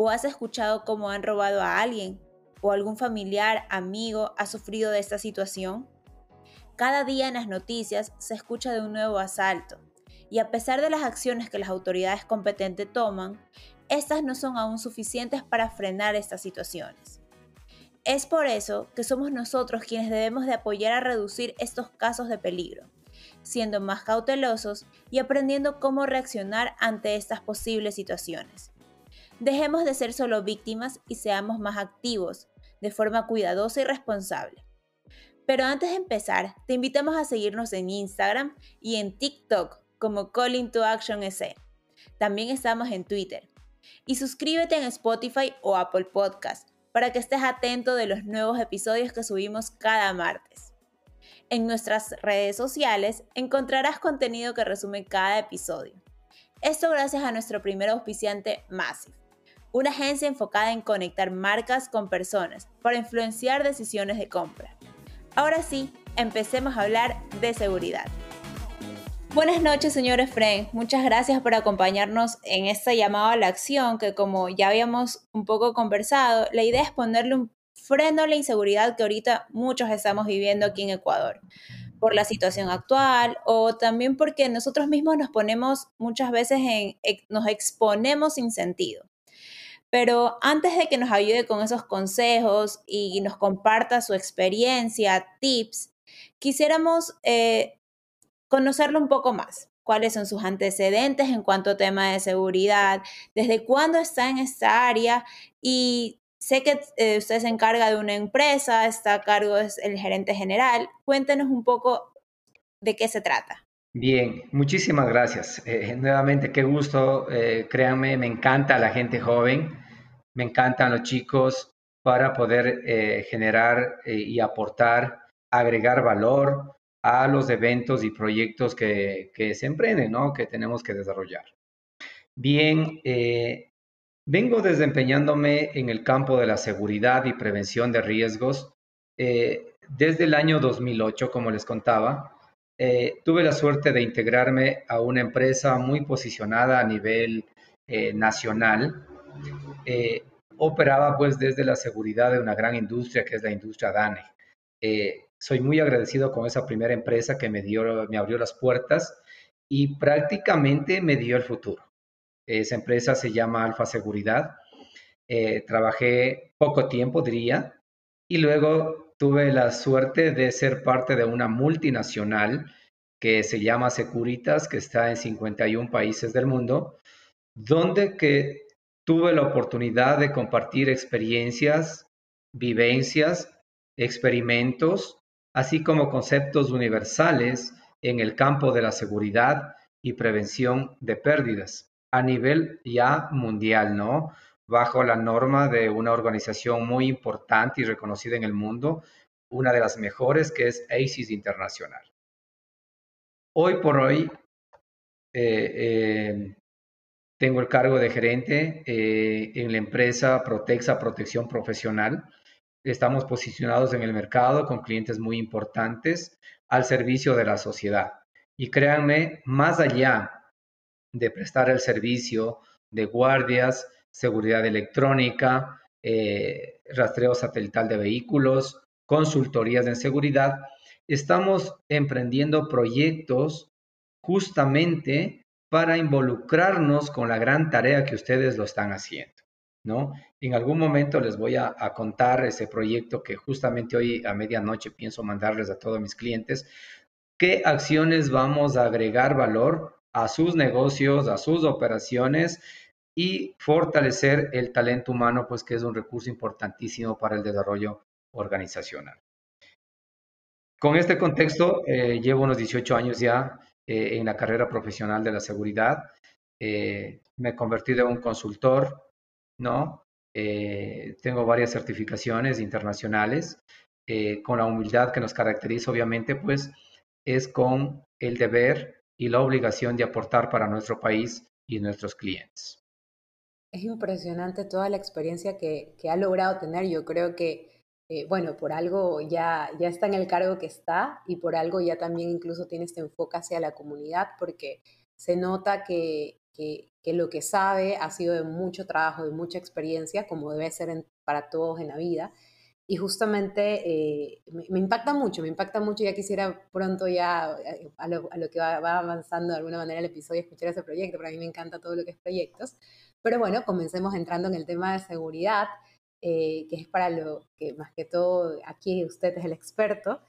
¿O has escuchado cómo han robado a alguien? ¿O algún familiar, amigo ha sufrido de esta situación? Cada día en las noticias se escucha de un nuevo asalto, y a pesar de las acciones que las autoridades competentes toman, estas no son aún suficientes para frenar estas situaciones. Es por eso que somos nosotros quienes debemos de apoyar a reducir estos casos de peligro, siendo más cautelosos y aprendiendo cómo reaccionar ante estas posibles situaciones. Dejemos de ser solo víctimas y seamos más activos, de forma cuidadosa y responsable. Pero antes de empezar, te invitamos a seguirnos en Instagram y en TikTok como Calling to Action SE. También estamos en Twitter. Y suscríbete en Spotify o Apple Podcast para que estés atento de los nuevos episodios que subimos cada martes. En nuestras redes sociales encontrarás contenido que resume cada episodio. Esto gracias a nuestro primer auspiciante Massive, una agencia enfocada en conectar marcas con personas para influenciar decisiones de compra. Ahora sí, empecemos a hablar de seguridad. Buenas noches, señores Frank. Muchas gracias por acompañarnos en esta llamada a la acción que como ya habíamos un poco conversado, la idea es ponerle un freno a la inseguridad que ahorita muchos estamos viviendo aquí en Ecuador por la situación actual o también porque nosotros mismos nos ponemos muchas veces en, nos exponemos sin sentido. Pero antes de que nos ayude con esos consejos y nos comparta su experiencia, tips, quisiéramos eh, conocerlo un poco más. ¿Cuáles son sus antecedentes en cuanto a tema de seguridad? ¿Desde cuándo está en esta área? Y sé que eh, usted se encarga de una empresa, está a cargo es el gerente general. Cuéntenos un poco de qué se trata. Bien, muchísimas gracias. Eh, nuevamente, qué gusto. Eh, créanme, me encanta la gente joven, me encantan los chicos para poder generar y aportar, agregar valor a los eventos y proyectos que, se emprenden, ¿no? que tenemos que desarrollar. Bien, eh, vengo desempeñándome en el campo de la seguridad y prevención de riesgos eh, desde el año 2008, como les contaba. Eh, tuve la suerte de integrarme a una empresa muy posicionada a nivel nacional. operaba pues desde la seguridad de una gran industria que es la industria DANE soy muy agradecido con esa primera empresa que me, dio, me abrió las puertas y prácticamente me dio el futuro. Esa empresa se llama Alfa Seguridad. Eh, trabajé poco tiempo, diría, y luego tuve la suerte de ser parte de una multinacional que se llama Securitas, que está en 51 países del mundo, donde que tuve la oportunidad de compartir experiencias, vivencias, experimentos así como conceptos universales en el campo de la seguridad y prevención de pérdidas a nivel ya mundial, ¿no? Bajo la norma de una organización muy importante y reconocida en el mundo, una de las mejores que es ACIS Internacional. Hoy por hoy eh, eh, tengo el cargo de gerente eh, en la empresa Protexa Protección Profesional, Estamos posicionados en el mercado con clientes muy importantes al servicio de la sociedad. Y créanme, más allá de prestar el servicio de guardias, seguridad electrónica, eh, rastreo satelital de vehículos, consultorías en seguridad, estamos emprendiendo proyectos justamente para involucrarnos con la gran tarea que ustedes lo están haciendo. ¿no? En algún momento les voy a, contar ese proyecto que justamente hoy a medianoche pienso mandarles a todos mis clientes, qué acciones vamos a agregar valor a sus negocios, a sus operaciones y fortalecer el talento humano, pues que es un recurso importantísimo para el desarrollo organizacional. Con este contexto, eh, llevo unos 18 años ya eh, en la carrera profesional de la seguridad. Eh, me he convertido en un consultor, ¿no? eh, tengo varias certificaciones internacionales, eh, con la humildad que nos caracteriza, obviamente, pues es con el deber y la obligación de aportar para nuestro país y nuestros clientes. Es impresionante toda la experiencia que, ha logrado tener. Yo creo que, eh, bueno, por algo ya, ya está en el cargo que está y por algo ya también incluso tiene este enfoque hacia la comunidad porque se nota que, que, lo que sabe ha sido de mucho trabajo, de mucha experiencia, como debe ser para todos en la vida. Y justamente eh, me, impacta mucho, me impacta mucho. Ya quisiera pronto ya, eh, a lo, que va, avanzando de alguna manera el episodio, escuchar ese proyecto, pero a mí me encanta todo lo que es proyectos. Pero bueno, comencemos entrando en el tema de seguridad, eh, que es para lo que más que todo aquí usted es el experto.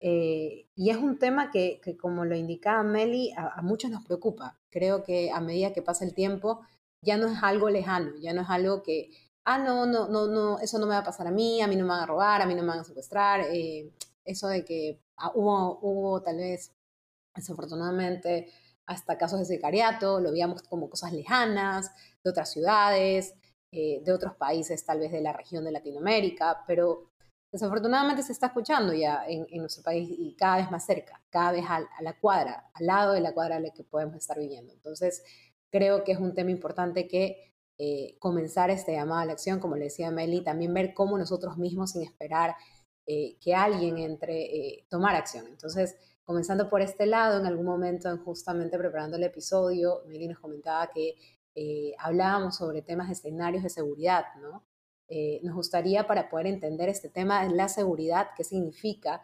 y es un tema que, que como lo indicaba Meli, a, a, muchos nos preocupa. Creo que a medida que pasa el tiempo, ya no es algo lejano, ya no es algo que, ah, no, no, no, no, eso no me va a pasar a mí, a mí no me van a robar, a mí no me van a secuestrar. Eh, eso de que ah, hubo, hubo tal vez, desafortunadamente, hasta casos de sicariato, lo veíamos como cosas lejanas, de otras ciudades, eh, de otros países, tal vez de la región de Latinoamérica, pero desafortunadamente se está escuchando ya en, nuestro país y cada vez más cerca, cada vez a, la cuadra, al lado de la cuadra en la que podemos estar viviendo. Entonces, creo que es un tema importante que eh, comenzar este llamado a la acción, como le decía Meli, también ver cómo nosotros mismos, sin esperar eh, que alguien entre, tomar acción. Entonces, comenzando por este lado, en algún momento, justamente preparando el episodio, Meli nos comentaba que hablábamos sobre temas de escenarios de seguridad, ¿no? nos gustaría para poder entender este tema de la seguridad, qué significa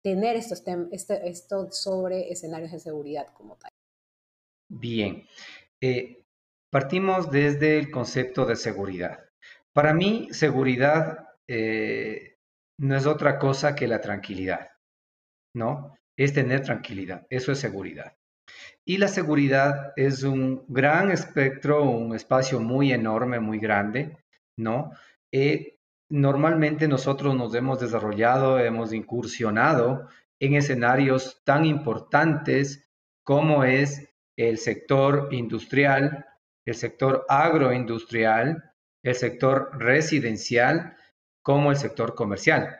tener estos este, esto sobre escenarios de seguridad como tal. Bien, Partimos desde el concepto de seguridad. Para mí, seguridad eh, no es otra cosa que la tranquilidad, ¿no? Es tener tranquilidad, eso es seguridad. Y la seguridad es un gran espectro, un espacio muy enorme, muy grande, ¿no? Eh, normalmente nosotros nos hemos desarrollado, hemos incursionado en escenarios tan importantes como es el sector industrial, el sector agroindustrial, el sector residencial, como el sector comercial.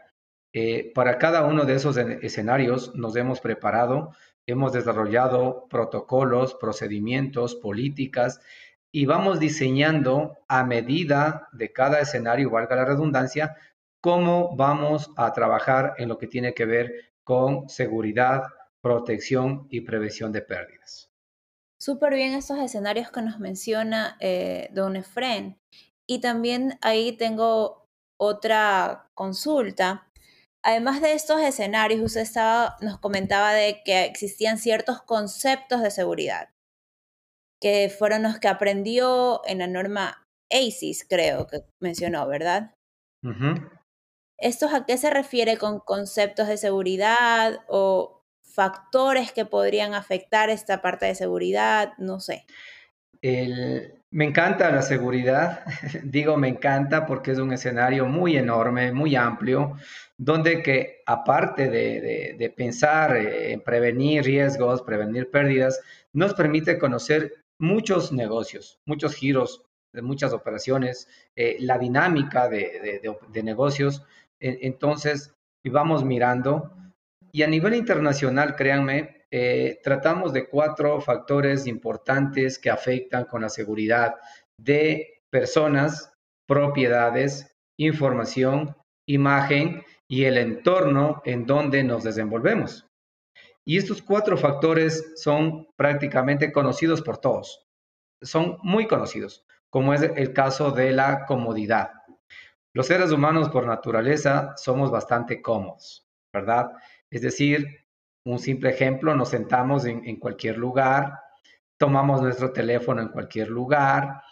Eh, para cada uno de esos escenarios nos hemos preparado, hemos desarrollado protocolos, procedimientos, políticas y vamos diseñando a medida de cada escenario, valga la redundancia, cómo vamos a trabajar en lo que tiene que ver con seguridad, protección y prevención de pérdidas súper bien estos escenarios que nos menciona eh, Don Efren. Y también ahí tengo otra consulta. Además de estos escenarios, usted estaba, nos comentaba de que existían ciertos conceptos de seguridad, que fueron los que aprendió en la norma ACES, creo que mencionó, ¿verdad? ¿Estos a qué se refiere con conceptos de seguridad o factores que podrían afectar esta parte de seguridad? No sé. Me encanta la seguridad, digo me encanta porque es un escenario muy enorme, muy amplio, donde que aparte de, pensar en prevenir riesgos, prevenir pérdidas, nos permite conocer muchos negocios, muchos giros de muchas operaciones, eh, la dinámica de, negocios. Entonces, vamos mirando y a nivel internacional, créanme, eh, tratamos de cuatro factores importantes que afectan con la seguridad de personas, propiedades, información, imagen y el entorno en donde nos desenvolvemos. Y estos cuatro factores son prácticamente conocidos por todos. Son muy conocidos, como es el caso de la comodidad. Los seres humanos por naturaleza somos bastante cómodos, ¿verdad? Es decir, un simple ejemplo, nos sentamos en, cualquier lugar, tomamos nuestro teléfono en cualquier lugar,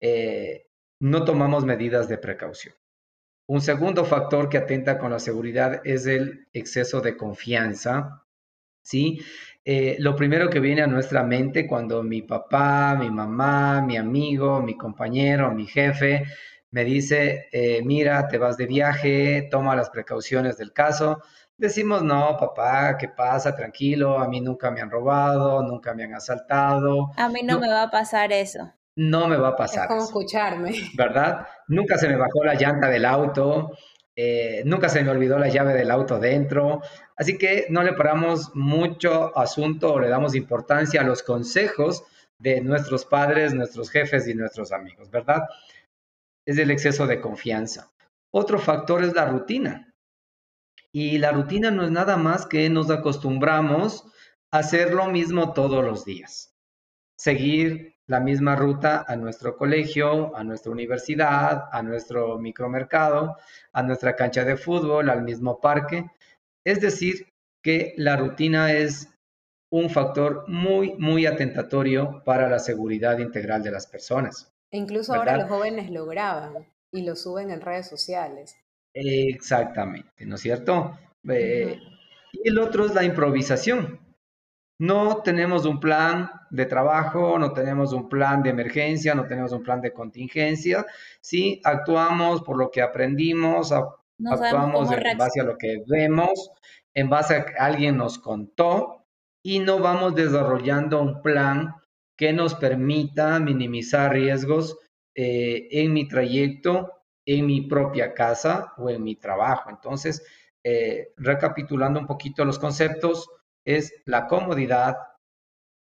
eh, no tomamos medidas de precaución. Un segundo factor que atenta con la seguridad es el exceso de confianza. ¿sí? Eh, lo primero que viene a nuestra mente cuando mi papá, mi mamá, mi amigo, mi compañero, mi jefe me dice, eh, mira, te vas de viaje, toma las precauciones del caso, decimos, no, papá, ¿qué pasa? Tranquilo, a mí nunca me han robado, nunca me han asaltado. A mí no, me va a pasar eso. no me va a pasar. Es como escucharme. ¿Verdad? Nunca se me bajó la llanta del auto, eh, nunca se me olvidó la llave del auto dentro. Así que no le paramos mucho asunto o le damos importancia a los consejos de nuestros padres, nuestros jefes y nuestros amigos, ¿verdad? Es el exceso de confianza. Otro factor es la rutina. Y la rutina no es nada más que nos acostumbramos a hacer lo mismo todos los días. Seguir la misma ruta a nuestro colegio, a nuestra universidad, a nuestro micromercado, a nuestra cancha de fútbol, al mismo parque. Es decir, que la rutina es un factor muy, muy atentatorio para la seguridad integral de las personas. E incluso ahora los jóvenes lo graban y lo suben en redes sociales. Exactamente, ¿no es cierto? Eh, y el otro es la improvisación. No tenemos un plan de trabajo, no tenemos un plan de emergencia, no tenemos un plan de contingencia. Sí, actuamos por lo que aprendimos, actuamos en base a lo que vemos, en base a que alguien nos contó y no vamos desarrollando un plan que nos permita minimizar riesgos eh, en mi trayecto en mi propia casa o en mi trabajo. Entonces, eh, recapitulando un poquito los conceptos, es la comodidad,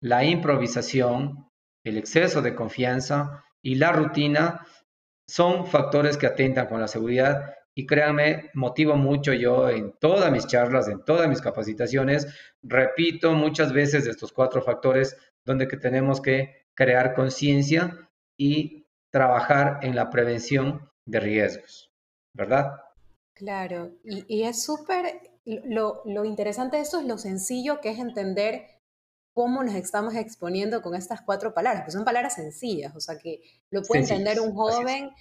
la improvisación, el exceso de confianza y la rutina son factores que atentan con la seguridad y créanme, motivo mucho yo en todas mis charlas, en todas mis capacitaciones, repito muchas veces estos cuatro factores donde que tenemos que crear conciencia y trabajar en la prevención de riesgos, ¿verdad? Claro, y, es súper, lo, lo interesante de esto es lo sencillo que es entender cómo nos estamos exponiendo con estas cuatro palabras, que son palabras sencillas, o sea que lo puede entender un joven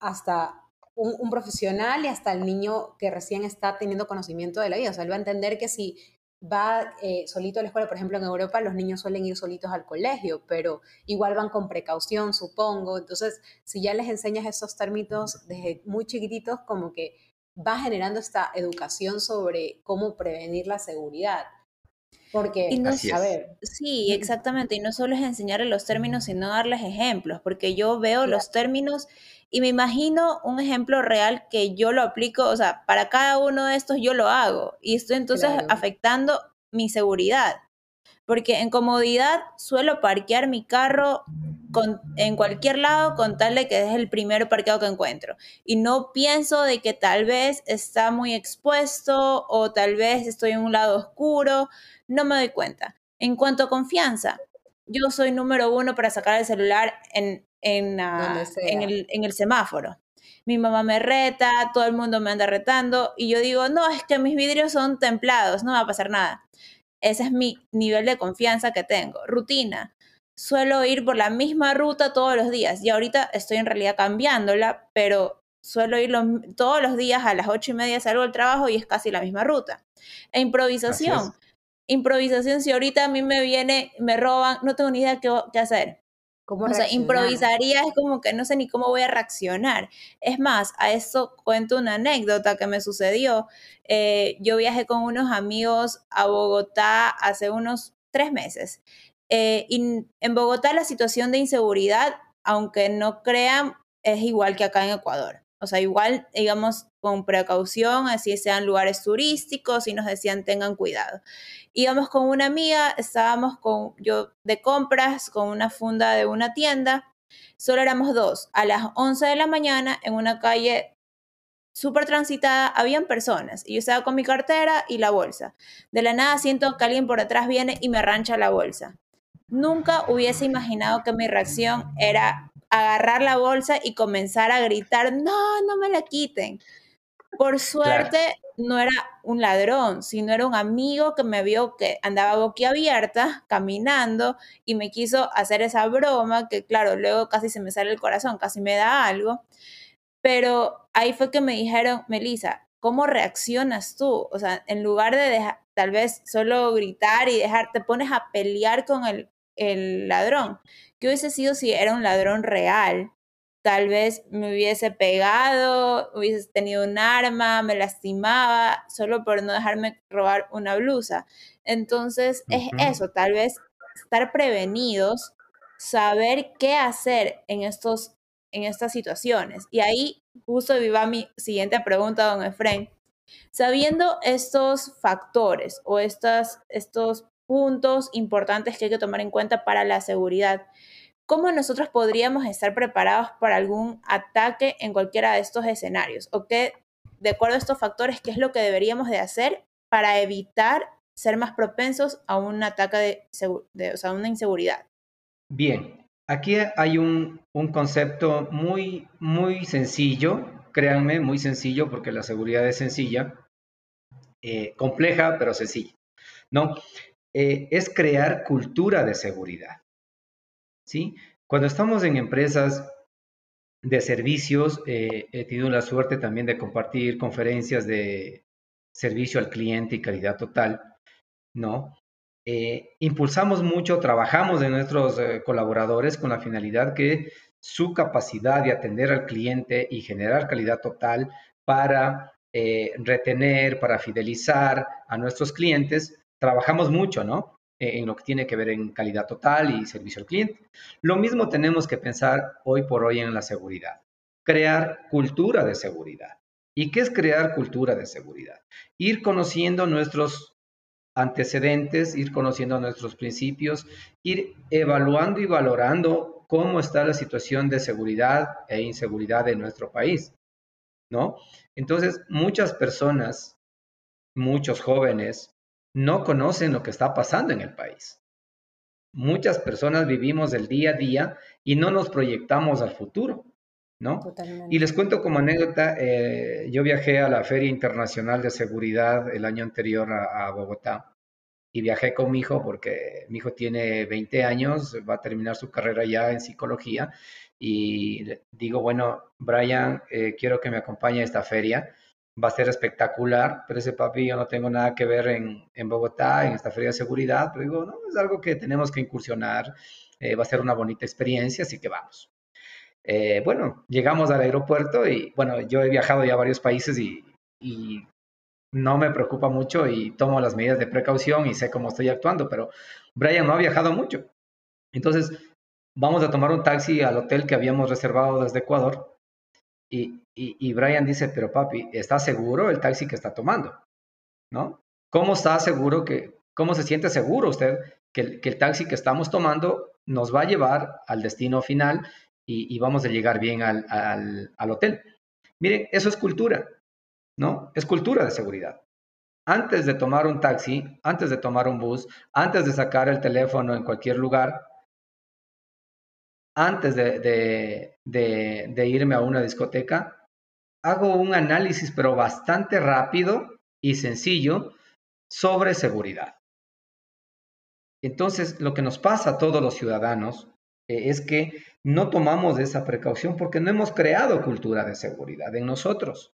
hasta un, un, profesional y hasta el niño que recién está teniendo conocimiento de la vida, o sea, él va a entender que si va eh, solito a la escuela. Por ejemplo, en Europa los niños suelen ir solitos al colegio, pero igual van con precaución, supongo. Entonces, si ya les enseñas esos términos desde muy chiquititos, como que va generando esta educación sobre cómo prevenir la seguridad. Porque, y no, a ver. Sí, exactamente. Y no solo es enseñarles los términos, sino darles ejemplos, porque yo veo los términos y me imagino un ejemplo real que yo lo aplico, o sea, para cada uno de estos yo lo hago y estoy entonces afectando mi seguridad. Porque en comodidad suelo parquear mi carro con, en cualquier lado con tal de que es el primer parqueado que encuentro. Y no pienso de que tal vez está muy expuesto o tal vez estoy en un lado oscuro no me doy cuenta. En cuanto a confianza, yo soy número uno para sacar el celular en, en, en, el, en el semáforo. Mi mamá me reta, todo el mundo me anda retando y yo digo, no, es que mis vidrios son templados, no va a pasar nada. Ese es mi nivel de confianza que tengo. Rutina. Suelo ir por la misma ruta todos los días y ahorita estoy en realidad cambiándola, pero suelo ir todos los días a las ocho y media salgo del trabajo y es casi la misma ruta. E improvisación improvisación, si ahorita a mí me viene, me roban, no tengo ni idea qué, qué hacer. ¿Cómo o sea, improvisaría es como que no sé ni cómo voy a reaccionar. Es más, a eso cuento una anécdota que me sucedió. Eh, yo viajé con unos amigos a Bogotá hace unos tres meses. Eh, y en Bogotá la situación de inseguridad, aunque no crean, es igual que acá en Ecuador. O sea, igual, digamos, con precaución, así sean lugares turísticos y nos decían tengan cuidado. Íbamos con una amiga, estábamos con yo de compras con una funda de una tienda, solo éramos dos. A las 11 de la mañana, en una calle súper transitada, habían personas y yo estaba con mi cartera y la bolsa. De la nada siento que alguien por atrás viene y me arrancha la bolsa. Nunca hubiese imaginado que mi reacción era agarrar la bolsa y comenzar a gritar, no, no me la quiten. Por suerte no era un ladrón, sino era un amigo que me vio que andaba boquiabierta caminando y me quiso hacer esa broma que claro, luego casi se me sale el corazón, casi me da algo. Pero ahí fue que me dijeron, Melissa, ¿cómo reaccionas tú? O sea, en lugar de dejar, tal vez solo gritar y dejar, te pones a pelear con el, el ladrón. ¿Qué hubiese sido si era un ladrón real? Tal vez me hubiese pegado, hubiese tenido un arma, me lastimaba, solo por no dejarme robar una blusa. Entonces, es eso, tal vez estar prevenidos saber qué hacer en, estos, en estas situaciones. Y ahí justo viva mi siguiente pregunta, don Efren. Sabiendo estos factores o estas, estos puntos importantes que hay que tomar en cuenta para la seguridad, ¿cómo nosotros podríamos estar preparados para algún ataque en cualquiera de estos escenarios? ¿O qué, de acuerdo a estos factores, qué es lo que deberíamos de hacer para evitar ser más propensos a un ataque de, o sea, una inseguridad? Bien, aquí hay un, concepto muy, muy sencillo, créanme, muy sencillo, porque la seguridad es sencilla, eh, compleja, pero sencilla. ¿no? Eh, es crear cultura de seguridad. ¿sí? Cuando estamos en empresas de servicios, eh, he tenido la suerte también de compartir conferencias de servicio al cliente y calidad total, ¿no? Eh, impulsamos mucho, trabajamos de nuestros colaboradores con la finalidad que su capacidad de atender al cliente y generar calidad total para retener, para fidelizar a nuestros clientes, trabajamos mucho, ¿no? Eh, en lo que tiene que ver en calidad total y servicio al cliente. Lo mismo tenemos que pensar hoy por hoy en la seguridad. Crear cultura de seguridad. ¿Y qué es crear cultura de seguridad? Ir conociendo nuestros antecedentes, ir conociendo nuestros principios, ir evaluando y valorando cómo está la situación de seguridad e inseguridad en nuestro país, ¿no? Entonces, muchas personas, muchos jóvenes, no conocen lo que está pasando en el país. Muchas personas vivimos el día a día y no nos proyectamos al futuro, ¿no? Y les cuento como anécdota, eh, yo viajé a la Feria Internacional de Seguridad el año anterior a, Bogotá y viajé con mi hijo porque mi hijo tiene 20 años, va a terminar su carrera ya en psicología y digo, bueno, Brian, eh, quiero que me acompañe a esta feria va a ser espectacular, pero ese papi yo no tengo nada que ver en, en Bogotá, en esta feria de seguridad, pero digo, no, es algo que tenemos que incursionar, eh, va a ser una bonita experiencia, así que vamos. Eh, bueno, llegamos al aeropuerto y bueno, yo he viajado ya a varios países y, y no me preocupa mucho y tomo las medidas de precaución y sé cómo estoy actuando, pero Brian no ha viajado mucho. Entonces, vamos a tomar un taxi al hotel que habíamos reservado desde Ecuador y, Brian dice, pero papi, ¿está seguro el taxi que está tomando? ¿No? ¿Cómo está seguro que, cómo se siente seguro usted que, el taxi que estamos tomando nos va a llevar al destino final y, vamos a llegar bien al, al, hotel? Miren, eso es cultura, ¿no? Es cultura de seguridad. Antes de tomar un taxi, antes de tomar un bus, antes de sacar el teléfono en cualquier lugar, antes de, irme a una discoteca, hago un análisis, pero bastante rápido y sencillo, sobre seguridad. Entonces, lo que nos pasa a todos los ciudadanos eh, es que no tomamos esa precaución porque no hemos creado cultura de seguridad en nosotros.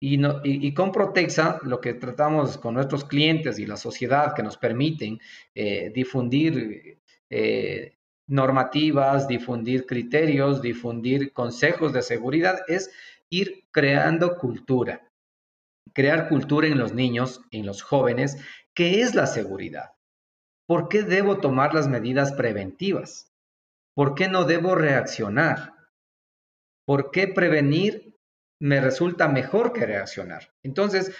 Y, y, con Protexa lo que tratamos con nuestros clientes y la sociedad que nos permiten eh, difundir eh, normativas, difundir criterios, difundir consejos de seguridad, es ir creando cultura. Crear cultura en los niños, en los jóvenes, ¿qué es la seguridad? ¿Por qué debo tomar las medidas preventivas? ¿Por qué no debo reaccionar? ¿Por qué prevenir me resulta mejor que reaccionar? Entonces,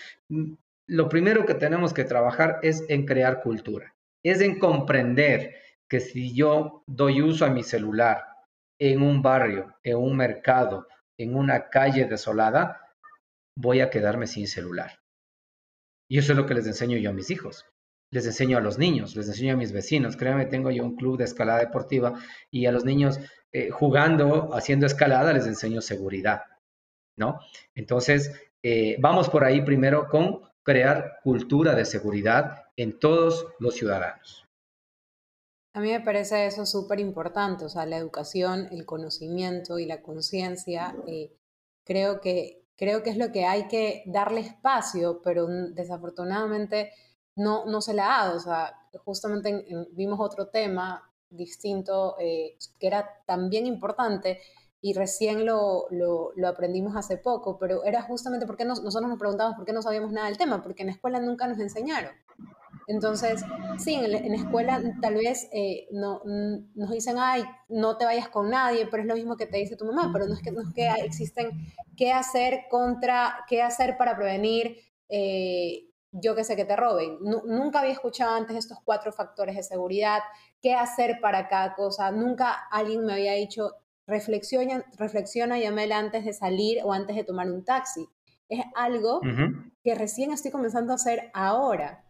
lo primero que tenemos que trabajar es en crear cultura, es en comprender que si yo doy uso a mi celular en un barrio, en un mercado, en una calle desolada, voy a quedarme sin celular. Y eso es lo que les enseño yo a mis hijos. Les enseño a los niños, les enseño a mis vecinos. Créanme, tengo yo un club de escalada deportiva y a los niños eh, jugando, haciendo escalada, les enseño seguridad, ¿no? Entonces, eh, vamos por ahí primero con crear cultura de seguridad en todos los ciudadanos. A mí me parece eso súper importante, o sea, la educación, el conocimiento y la conciencia, eh, creo, que, creo que es lo que hay que darle espacio, pero desafortunadamente no, no se le ha dado. O sea, justamente vimos otro tema distinto eh, que era también importante y recién lo, lo, aprendimos hace poco, pero era justamente porque nosotros nos preguntábamos por qué no sabíamos nada del tema, porque en la escuela nunca nos enseñaron. Entonces, sí, en, la escuela tal vez eh, no, nos dicen, ay, no te vayas con nadie, pero es lo mismo que te dice tu mamá, pero no es que, no es que existen qué hacer contra, qué hacer para prevenir, eh, yo que sé, que te roben. nunca había escuchado antes estos cuatro factores de seguridad, qué hacer para cada cosa. Nunca alguien me había dicho, reflexiona, reflexiona, llámela antes de salir o antes de tomar un taxi. Es algo que recién estoy comenzando a hacer ahora,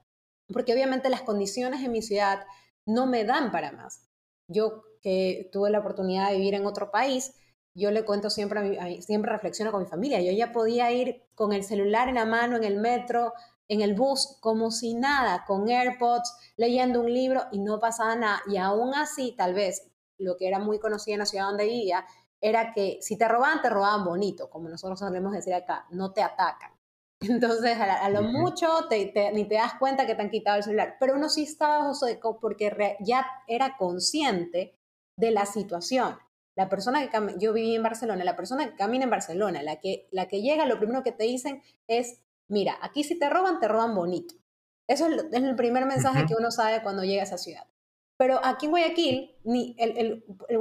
porque obviamente las condiciones en mi ciudad no me dan para más. Yo que tuve la oportunidad de vivir en otro país, yo le cuento siempre, siempre reflexiono con mi familia, yo ya podía ir con el celular en la mano, en el metro, en el bus, como si nada, con AirPods, leyendo un libro y no pasaba nada. Y aún así, tal vez, lo que era muy conocido en la ciudad donde vivía, era que si te robaban, te robaban bonito, como nosotros solemos decir acá, no te atacan. Entonces, a, lo mucho ni te das cuenta que te han quitado el celular, pero uno sí estaba bajo porque ya era consciente de la situación. La persona que yo viví en Barcelona, la persona que camina en Barcelona, la que, la que llega, lo primero que te dicen es, mira, aquí si te roban, te roban bonito. Eso es, el primer mensaje que uno sabe cuando llega a esa ciudad. Pero aquí en Guayaquil, ni el, el, el,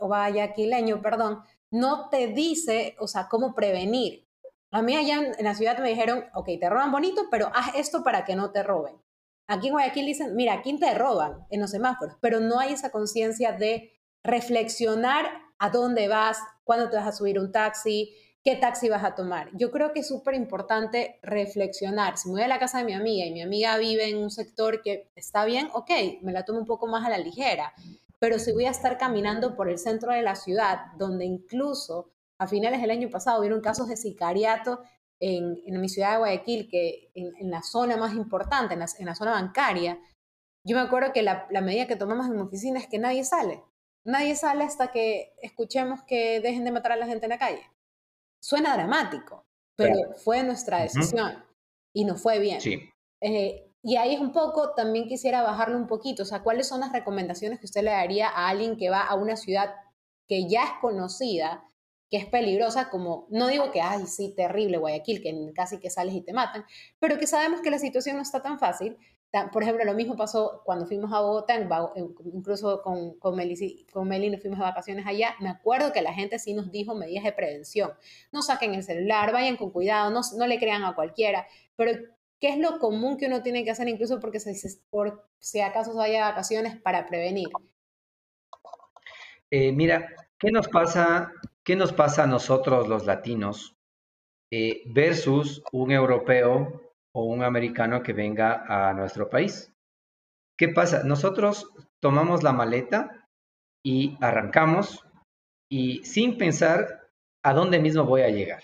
guayaquileño, perdón, no te dice, o sea, cómo prevenir. A mí allá en, la ciudad me dijeron, ok, te roban bonito, pero haz esto para que no te roben. Aquí en Guayaquil dicen, mira, aquí te roban en los semáforos, pero no hay esa conciencia de reflexionar a dónde vas, cuándo te vas a subir un taxi, qué taxi vas a tomar. Yo creo que es súper importante reflexionar. Si me voy a la casa de mi amiga y mi amiga vive en un sector que está bien, ok, me la tomo un poco más a la ligera. Pero si voy a estar caminando por el centro de la ciudad, donde incluso a finales del año pasado hubieron casos de sicariato en, mi ciudad de Guayaquil, que en, la zona más importante, en la, zona bancaria, yo me acuerdo que la, la medida que tomamos en mi oficina es que nadie sale. Nadie sale hasta que escuchemos que dejen de matar a la gente en la calle. Suena dramático, pero fue nuestra decisión y nos fue bien. Sí. Eh, y ahí es un poco, también quisiera bajarle un poquito, o sea, ¿cuáles son las recomendaciones que usted le daría a alguien que va a una ciudad que ya es conocida, que es peligrosa, como, no digo que, ay, sí, terrible Guayaquil, que casi que sales y te matan, pero que sabemos que la situación no está tan fácil, por ejemplo, lo mismo pasó cuando fuimos a Bogotá, incluso con, con, Meli, con Meli nos fuimos de vacaciones allá. Me acuerdo que la gente sí nos dijo medidas de prevención. No saquen el celular, vayan con cuidado, no, no le crean a cualquiera. Pero, ¿qué es lo común que uno tiene que hacer incluso porque se, por si acaso se vaya de vacaciones para prevenir? Eh, mira, ¿qué nos pasa, qué nos pasa a nosotros los latinos eh, versus un europeo o un americano que venga a nuestro país. ¿Qué pasa? Nosotros tomamos la maleta y arrancamos y sin pensar a dónde mismo voy a llegar,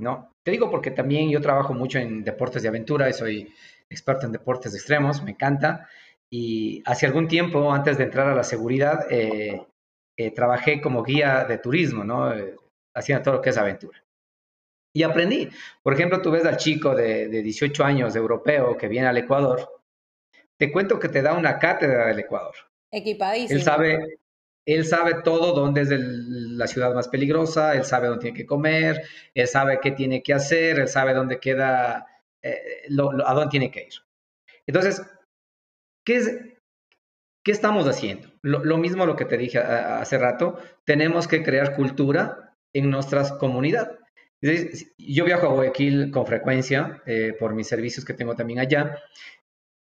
¿no? Te digo porque también yo trabajo mucho en deportes de aventura y soy experto en deportes extremos, me encanta. Y hace algún tiempo, antes de entrar a la seguridad, eh, eh, trabajé como guía de turismo, ¿no? Eh, haciendo todo lo que es aventura. Y aprendí. Por ejemplo, tú ves al chico de, 18 años, europeo, que viene al Ecuador. Te cuento que te da una cátedra del Ecuador. Equipadísimo. Él sabe, él sabe todo dónde es la ciudad más peligrosa, él sabe dónde tiene que comer, él sabe qué tiene que hacer, él sabe dónde queda, eh, a dónde tiene que ir. Entonces, ¿qué, es, qué estamos haciendo? Lo, lo mismo lo que te dije hace rato, tenemos que crear cultura en nuestras comunidades. Yo viajo a Guayaquil con frecuencia eh, por mis servicios que tengo también allá.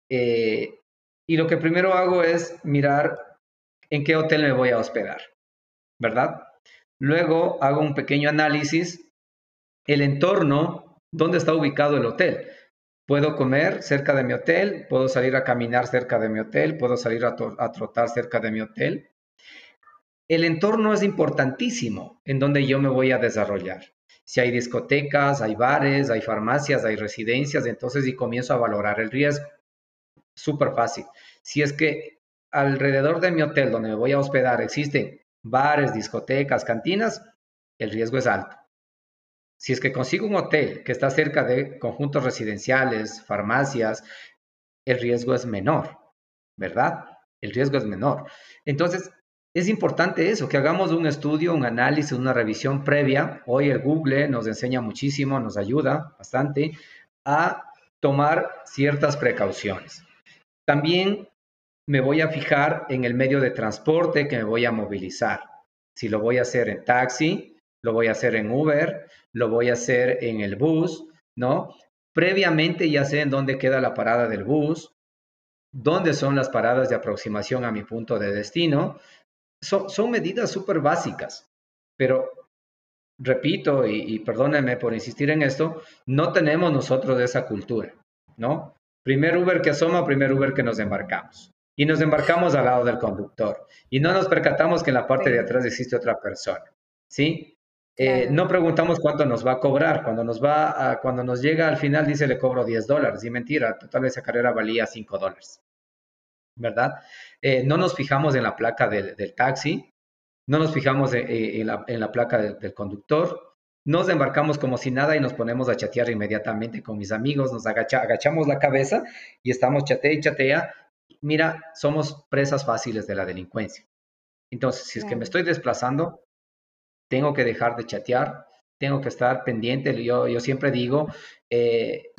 Eh, y lo que primero hago es mirar en qué hotel me voy a hospedar, ¿verdad? Luego hago un pequeño análisis, el entorno, dónde está ubicado el hotel. Puedo comer cerca de mi hotel, puedo salir a caminar cerca de mi hotel, puedo salir a, trotar cerca de mi hotel. El entorno es importantísimo en donde yo me voy a desarrollar si hay discotecas, hay bares, hay farmacias, hay residencias, entonces y comienzo a valorar el riesgo. Súper fácil. Si es que alrededor de mi hotel donde me voy a hospedar existen bares, discotecas, cantinas, el riesgo es alto. Si es que consigo un hotel que está cerca de conjuntos residenciales, farmacias, el riesgo es menor, ¿verdad? El riesgo es menor. Entonces, es importante eso, que hagamos un estudio, un análisis, una revisión previa. Hoy el Google nos enseña muchísimo, nos ayuda bastante a tomar ciertas precauciones. También me voy a fijar en el medio de transporte que me voy a movilizar. Si lo voy a hacer en taxi, lo voy a hacer en Uber, lo voy a hacer en el bus, ¿no? Previamente ya sé en dónde queda la parada del bus, dónde son las paradas de aproximación a mi punto de destino. son medidas súper básicas, pero repito, y, y perdónenme por insistir en esto, no tenemos nosotros esa cultura, ¿no? Primer Uber que asoma, primer Uber que nos embarcamos. Y nos embarcamos al lado del conductor. Y no nos percatamos que en la parte de atrás existe otra persona, ¿sí? Eh, no preguntamos cuánto nos va a cobrar. Cuando nos, va a, cuando nos llega al final dice le cobro 10 dólares. Y mentira, total esa carrera valía 5 dólares. ¿Verdad? Eh, no nos fijamos en la placa del, taxi, no nos fijamos en, la, placa del, conductor, nos embarcamos como si nada y nos ponemos a chatear inmediatamente con mis amigos, nos agachamos la cabeza y estamos chatea y chatea. Mira, somos presas fáciles de la delincuencia. Entonces, si es que me estoy desplazando, tengo que dejar de chatear, tengo que estar pendiente. Yo, yo siempre digo, eh,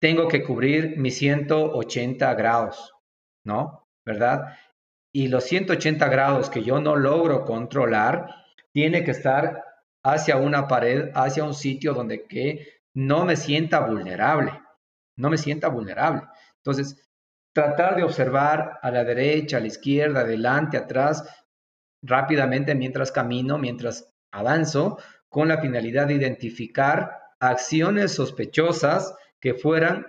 tengo que cubrir mis 180 grados, ¿no? ¿Verdad? Y los 180 grados que yo no logro controlar, tiene que estar hacia una pared, hacia un sitio donde que no me sienta vulnerable, no me sienta vulnerable. Entonces, tratar de observar a la derecha, a la izquierda, adelante, atrás, rápidamente mientras camino, mientras avanzo con la finalidad de identificar acciones sospechosas que fueran,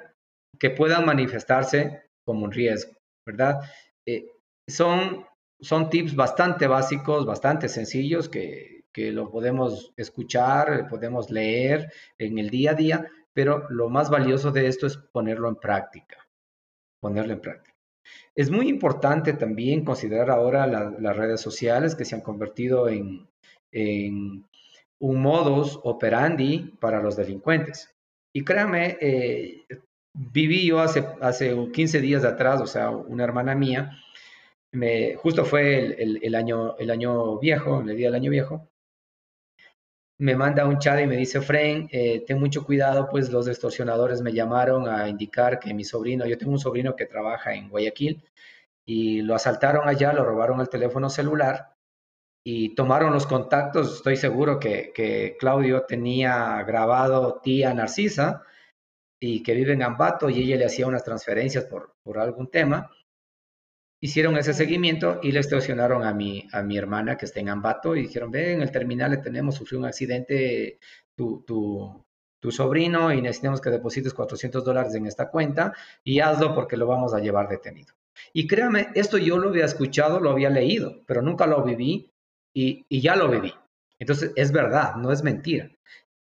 que puedan manifestarse como un riesgo, ¿verdad? Eh, son, son tips bastante básicos, bastante sencillos que, que lo podemos escuchar, podemos leer en el día a día, pero lo más valioso de esto es ponerlo en práctica, ponerlo en práctica. Es muy importante también considerar ahora las redes sociales que se han convertido en, en un modus operandi para los delincuentes. Y créanme, eh, viví yo hace, hace 15 días atrás, o sea, una hermana mía, me, justo fue el, año, el año viejo, el día del año viejo, me manda un chat y me dice, Fren, eh, ten mucho cuidado, pues los extorsionadores me llamaron a indicar que mi sobrino, yo tengo un sobrino que trabaja en Guayaquil, y lo asaltaron allá, lo robaron el teléfono celular y tomaron los contactos. Estoy seguro que, Claudio tenía grabado tía Narcisa y que vive en Ambato y ella le hacía unas transferencias por, por algún tema. Hicieron ese seguimiento y le extorsionaron a mi, a mi hermana que está en Ambato y dijeron, ven, en el terminal le tenemos, sufrió un accidente tu, tu, tu sobrino y necesitamos que deposites 400 dólares en esta cuenta y hazlo porque lo vamos a llevar detenido. Y créame, esto yo lo había escuchado, lo había leído, pero nunca lo viví y, ya lo viví. Entonces, es verdad, no es mentira.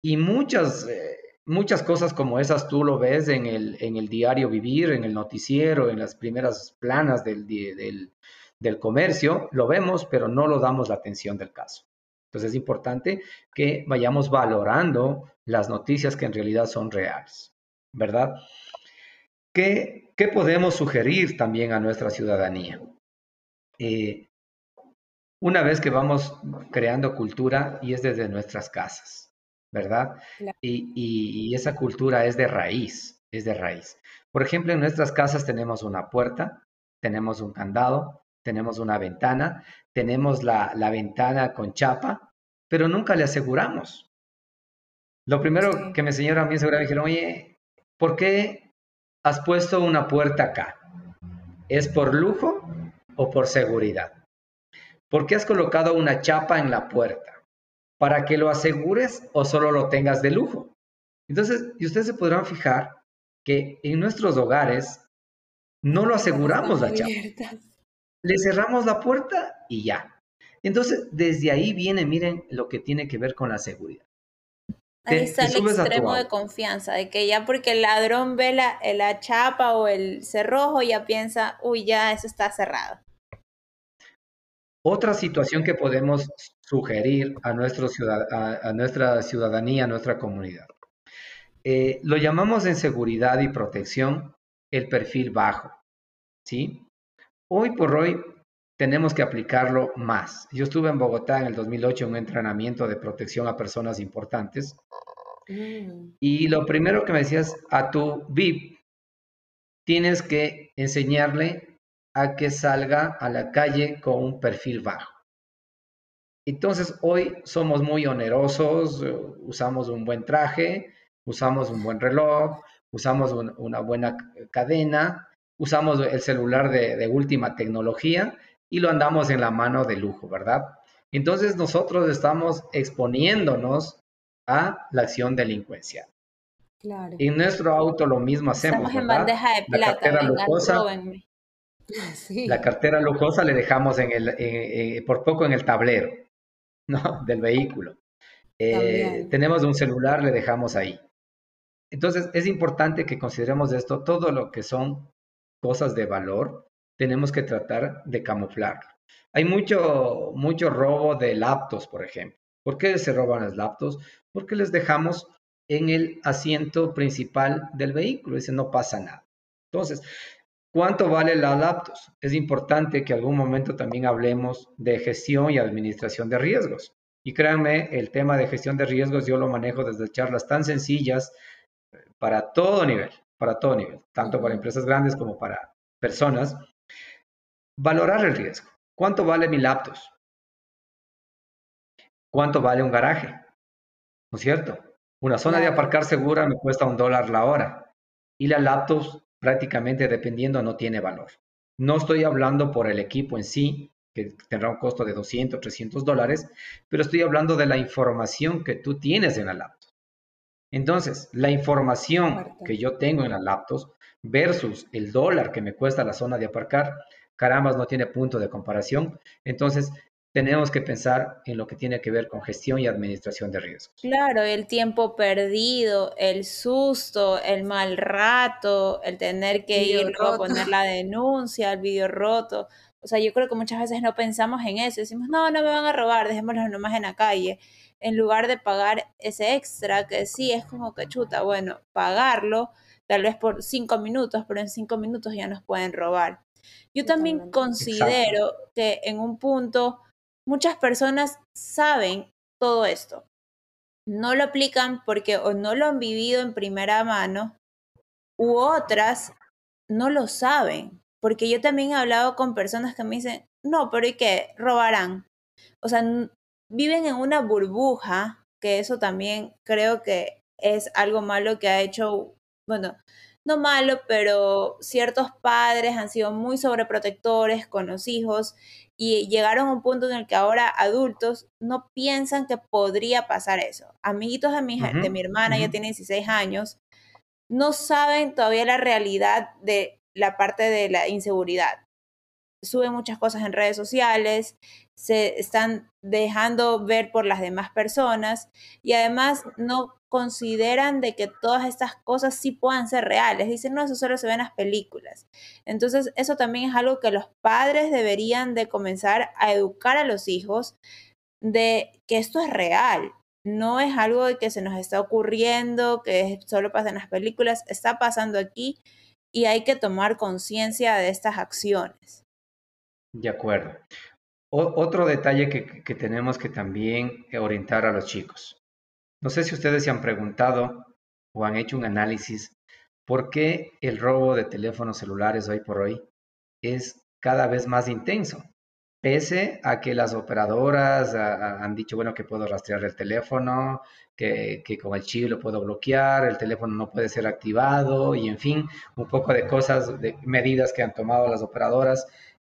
Y muchas, eh, muchas cosas como esas tú lo ves en el, en el diario vivir, en el noticiero, en las primeras planas del, del, comercio, lo vemos, pero no lo damos la atención del caso. Entonces es importante que vayamos valorando las noticias que en realidad son reales, ¿verdad? ¿Qué, qué podemos sugerir también a nuestra ciudadanía? Eh, una vez que vamos creando cultura y es desde nuestras casas, ¿verdad? Y, esa cultura es de raíz, es de raíz. Por ejemplo, en nuestras casas tenemos una puerta, tenemos un candado, tenemos una ventana, tenemos la, ventana con chapa, pero nunca le aseguramos. Lo primero que me enseñaron a mí me dijeron, oye, ¿por qué has puesto una puerta acá? ¿Es por lujo o por seguridad? ¿Por qué has colocado una chapa en la puerta? ¿Para que lo asegures o solo lo tengas de lujo? Entonces, y ustedes se podrán fijar que en nuestros hogares no lo aseguramos la chapa. Le cerramos la puerta y ya. Entonces, desde ahí viene, miren, lo que tiene que ver con la seguridad. Ahí está el extremo de confianza, de que ya porque el ladrón ve la, la chapa o el cerrojo, ya piensa, uy, ya eso está cerrado. Otra situación que podemos sugerir a, nuestra ciudadanía, a nuestra comunidad. Eh, lo llamamos en seguridad y protección el perfil bajo. ¿sí? Hoy por hoy tenemos que aplicarlo más. Yo estuve en Bogotá en el 2008 en un entrenamiento de protección a personas importantes. Mm. Y lo primero que me decías, a tu VIP tienes que enseñarle a que salga a la calle con un perfil bajo. Entonces, hoy somos muy onerosos, eh, usamos un buen traje, usamos un buen reloj, usamos una buena cadena, usamos el celular de, última tecnología y lo andamos en la mano de lujo, ¿verdad? Entonces nosotros estamos exponiéndonos a la acción delincuencial. Claro. En nuestro auto lo mismo hacemos. Estamos en bandeja de plata. La cartera lujosa. La cartera lujosa le dejamos en el, por poco en el tablero, ¿no? Del vehículo. Eh, tenemos un celular, le dejamos ahí. Entonces, es importante que consideremos esto, todo lo que son cosas de valor, tenemos que tratar de camuflarlo. Hay mucho, mucho robo de laptops, por ejemplo. ¿Por qué se roban los laptops? Porque les dejamos en el asiento principal del vehículo. Dice, no pasa nada. Entonces, ¿cuánto vale la laptops? Es importante que algún momento también hablemos de gestión y administración de riesgos. Y créanme, el tema de gestión de riesgos yo lo manejo desde charlas tan sencillas para todo nivel, para todo nivel, tanto para empresas grandes como para personas. Valorar el riesgo. ¿Cuánto vale mi laptop? ¿Cuánto vale un garaje? ¿No es cierto? Una zona de aparcar segura me cuesta un dólar la hora y la laptop prácticamente dependiendo no tiene valor. No estoy hablando por el equipo en sí, que tendrá un costo de 200, 300 dólares, pero estoy hablando de la información que tú tienes en la laptop. Entonces, la información que yo tengo en las laptops versus el dólar que me cuesta la zona de aparcar, caramba, no tiene punto de comparación. Entonces, tenemos que pensar en lo que tiene que ver con gestión y administración de riesgos. Claro, el tiempo perdido, el susto, el mal rato, el tener que ir a poner la denuncia, el video roto. O sea, yo creo que muchas veces no pensamos en eso. Decimos, no, no me van a robar, dejémoslo nomás en la calle en lugar de pagar ese extra, que sí es como que chuta, bueno, pagarlo tal vez por cinco minutos, pero en cinco minutos ya nos pueden robar. Yo también considero que en un punto muchas personas saben todo esto. No lo aplican porque o no lo han vivido en primera mano u otras no lo saben. Porque yo también he hablado con personas que me dicen, no, pero ¿y qué? Robarán. O sea, viven en una burbuja, que eso también creo que es algo malo que ha hecho, bueno, no malo, pero ciertos padres han sido muy sobreprotectores con los hijos y llegaron a un punto en el que ahora adultos no piensan que podría pasar eso. Amiguitos de mi, de mi hermana, ya tiene 16 años, no saben todavía la realidad de la parte de la inseguridad. Suben muchas cosas en redes sociales, se están dejando ver por las demás personas y además no consideran de que todas estas cosas sí puedan ser reales. Dicen, no, eso solo se ve en las películas. Entonces, eso también es algo que los padres deberían de comenzar a educar a los hijos de que esto es real. No es algo que se nos está ocurriendo, que solo pasa en las películas, está pasando aquí y hay que tomar conciencia de estas acciones. De acuerdo otro detalle que, tenemos que también orientar a los chicos. No sé si ustedes se han preguntado o han hecho un análisis por qué el robo de teléfonos celulares hoy por hoy es cada vez más intenso. Pese a que las operadoras han dicho, bueno, que puedo rastrear el teléfono, que, con el chip lo puedo bloquear, el teléfono no puede ser activado y en fin, un poco de cosas, de medidas que han tomado las operadoras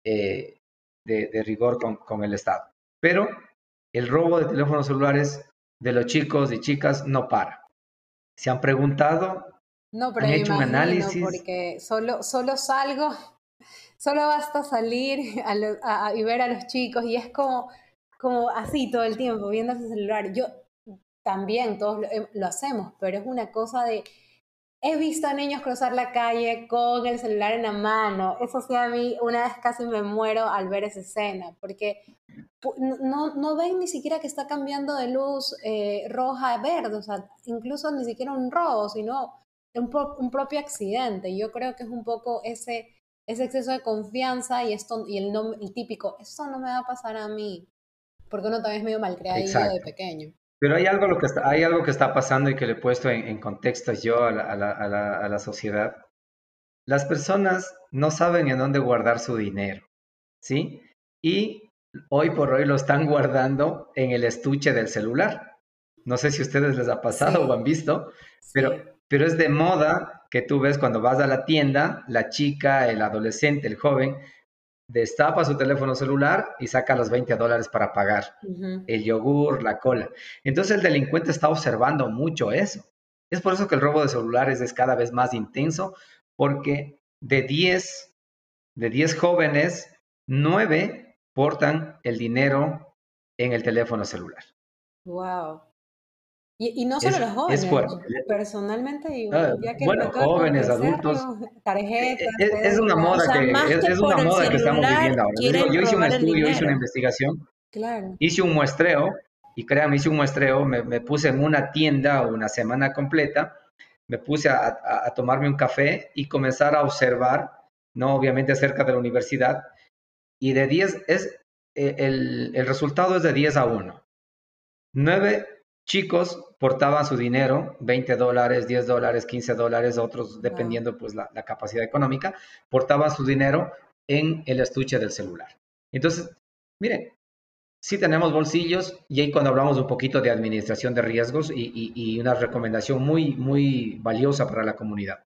eh, de, rigor con, el Estado. Pero el robo de teléfonos celulares de los chicos y chicas no para. ¿Se han preguntado? No, pero ¿Han hecho un análisis? Porque solo, solo salgo, solo basta salir y ver a los chicos y es como, como así todo el tiempo, viendo ese celular. Yo también, todos lo hacemos, pero es una cosa de He visto a niños cruzar la calle con el celular en la mano. Eso sí, a mí una vez casi me muero al ver esa escena, porque no, no ven ni siquiera que está cambiando de luz eh, roja a verde, o sea, incluso ni siquiera un robo, sino un, un propio accidente. Yo creo que es un poco ese, ese exceso de confianza y, esto, y el, el típico, esto no me va a pasar a mí, porque uno también es medio malcriado de pequeño. Pero hay algo, lo que está, hay algo que está pasando y que le he puesto en, contexto yo a la, a, la, a, la, sociedad. las personas no saben en dónde guardar su dinero, ¿sí? Y hoy por hoy lo están guardando en el estuche del celular. No sé si a ustedes les ha pasado o han visto, pero, pero es de moda que tú ves cuando vas a la tienda, la chica, el adolescente, el joven, destapa su teléfono celular y saca los 20 dólares para pagar el yogur, la cola. Entonces el delincuente está observando mucho eso. Es por eso que el robo de celulares es cada vez más intenso, porque de 10, de 10 jóvenes, 9 portan el dinero en el teléfono celular. Wow. Y, no solo los jóvenes, es fuerte. personalmente, ah, ya que bueno, jóvenes, adultos, tarjetas, es, es, una moda que, es, una moda que estamos viviendo ahora. yo hice un estudio, hice una investigación, claro. hice un muestreo y créanme, hice un muestreo, me, me, puse en una tienda una semana completa, me puse a, a, tomarme un café y comenzar a observar, no obviamente cerca de la universidad, y de 10 es, eh, el, el resultado es de 10 a 1. 9 chicos portaban su dinero, 20 dólares, 10 dólares, 15 dólares, otros dependiendo pues la, capacidad económica, portaban su dinero en el estuche del celular. Entonces, miren, sí tenemos bolsillos y ahí cuando hablamos un poquito de administración de riesgos y, y una recomendación muy, muy valiosa para la comunidad.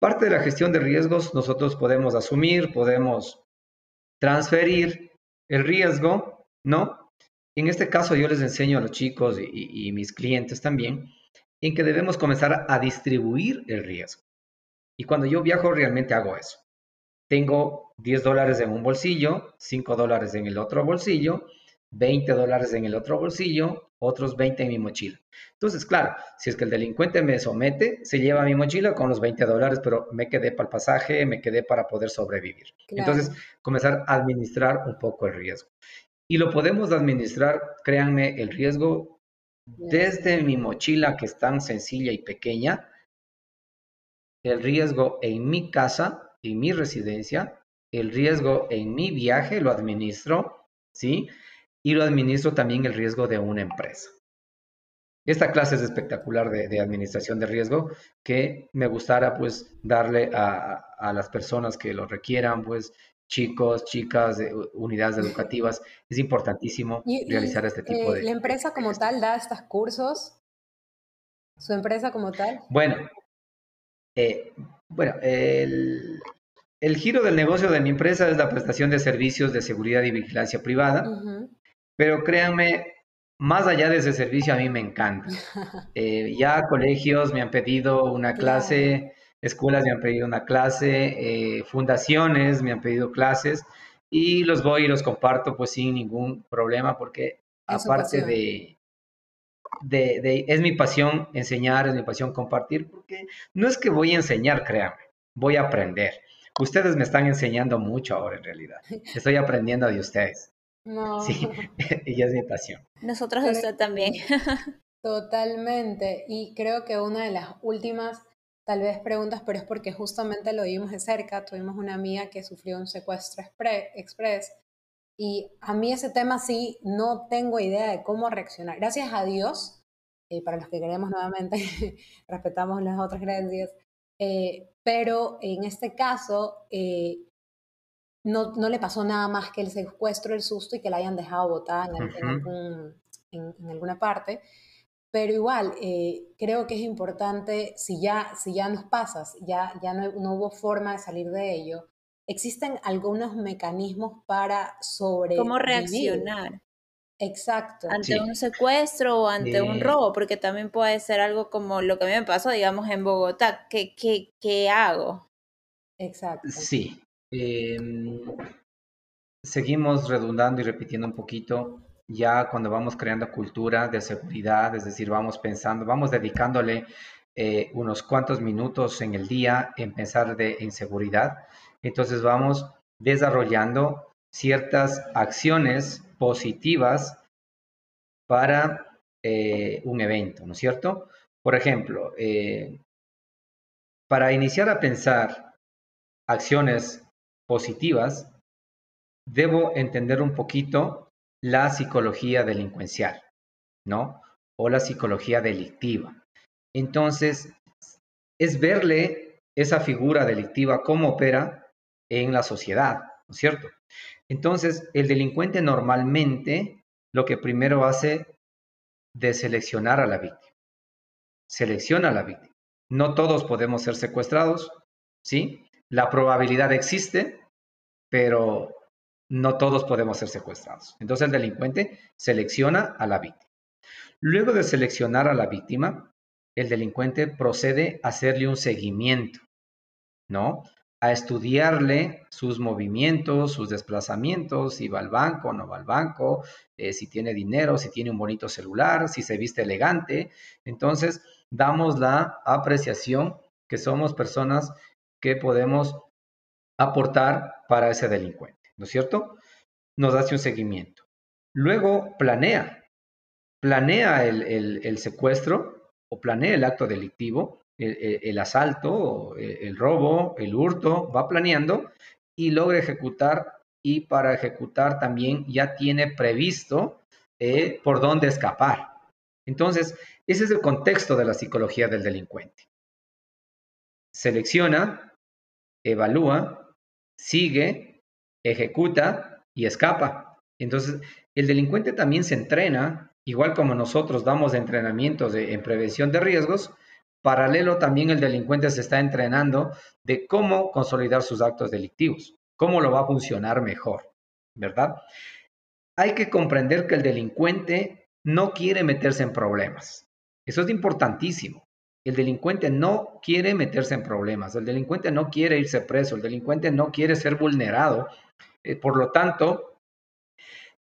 Parte de la gestión de riesgos nosotros podemos asumir, podemos transferir el riesgo, ¿no? En este caso yo les enseño a los chicos y, mis clientes también en que debemos comenzar a distribuir el riesgo. Y cuando yo viajo realmente hago eso. Tengo 10 dólares en un bolsillo, 5 dólares en el otro bolsillo, 20 dólares en el otro bolsillo, otros 20 en mi mochila. Entonces, claro, si es que el delincuente me somete, se lleva mi mochila con los 20 dólares, pero me quedé para el pasaje, me quedé para poder sobrevivir. Entonces, comenzar a administrar un poco el riesgo y lo podemos administrar, créanme, el riesgo desde mi mochila que es tan sencilla y pequeña, el riesgo en mi casa, en mi residencia, el riesgo en mi viaje lo administro, ¿sí? Y lo administro también el riesgo de una empresa. Esta clase es espectacular de, administración de riesgo que me gustara pues darle a, a, las personas que lo requieran pues chicos, chicas, unidades educativas. Es importantísimo realizar este tipo eh, de... ¿La empresa como tal da estos cursos? ¿Su empresa como tal? Bueno, eh, bueno el, giro del negocio de mi empresa es la prestación de servicios de seguridad y vigilancia privada, pero créanme, más allá de ese servicio a mí me encanta. Eh, ya colegios me han pedido una clase escuelas me han pedido una clase, eh, fundaciones me han pedido clases y los voy y los comparto pues sin ningún problema porque aparte de, de, es mi pasión enseñar, es mi pasión compartir porque no es que voy a enseñar, créanme, voy a aprender. Ustedes me están enseñando mucho ahora en realidad. Estoy aprendiendo de ustedes. No. Sí, ella es mi pasión. Nosotros de usted también. Totalmente. Y creo que una de las últimas tal vez preguntas, pero es porque justamente lo vimos de cerca. Tuvimos una amiga que sufrió un secuestro express y a mí ese tema sí no tengo idea de cómo reaccionar. Gracias a Dios, eh, para los que queremos nuevamente, respetamos las otras creencias, eh, pero en este caso eh, no, no, le pasó nada más que el secuestro, el susto y que la hayan dejado botada en, en alguna parte. Pero igual, eh, creo que es importante, si ya, si ya nos pasas, ya, ya no, no, hubo forma de salir de ello, existen algunos mecanismos para sobrevivir. ¿Cómo reaccionar? Exacto. Ante un secuestro o ante un robo, porque también puede ser algo como lo que a mí me pasó, digamos, en Bogotá. ¿Qué, qué, qué hago? Exacto. Sí. Em, seguimos redundando y repitiendo un poquito ya cuando vamos creando cultura de seguridad, es decir, vamos pensando, vamos dedicándole eh, unos cuantos minutos en el día en pensar de, en seguridad, entonces vamos desarrollando ciertas acciones positivas para eh, un evento, ¿no es cierto? Por ejemplo, eh, para iniciar a pensar acciones positivas, debo entender un poquito la psicología delincuencial, ¿no? O la psicología delictiva. Entonces, es verle esa figura delictiva, cómo opera en la sociedad, ¿no es cierto? Entonces, el delincuente normalmente lo que primero hace de seleccionar a la víctima. Selecciona a la víctima. No todos podemos ser secuestrados, ¿sí? La probabilidad existe, pero no todos podemos ser secuestrados. Entonces el delincuente selecciona a la víctima. Luego de seleccionar a la víctima, el delincuente procede a hacerle un seguimiento, ¿no? A estudiarle sus movimientos, sus desplazamientos, si va al banco no va al banco, eh, si tiene dinero, si tiene un bonito celular, si se viste elegante. Entonces, damos la apreciación que somos personas que podemos aportar para ese delincuente, ¿no es cierto? Nos hace un seguimiento. Luego planea, planea el, secuestro o planea el acto delictivo, el, asalto, el, robo, el hurto, va planeando y logra ejecutar y para ejecutar también ya tiene previsto eh, por dónde escapar. Entonces, ese es el contexto de la psicología del delincuente. Selecciona, evalúa, sigue, ejecuta y escapa. Entonces, el delincuente también se entrena, igual como nosotros damos entrenamientos en prevención de riesgos, paralelo también el delincuente se está entrenando de cómo consolidar sus actos delictivos, cómo lo va a funcionar mejor, ¿verdad? Hay que comprender que el delincuente no quiere meterse en problemas. Eso es importantísimo. El delincuente no quiere meterse en problemas, el delincuente no quiere irse preso, el delincuente no quiere ser vulnerado. Eh, por lo tanto,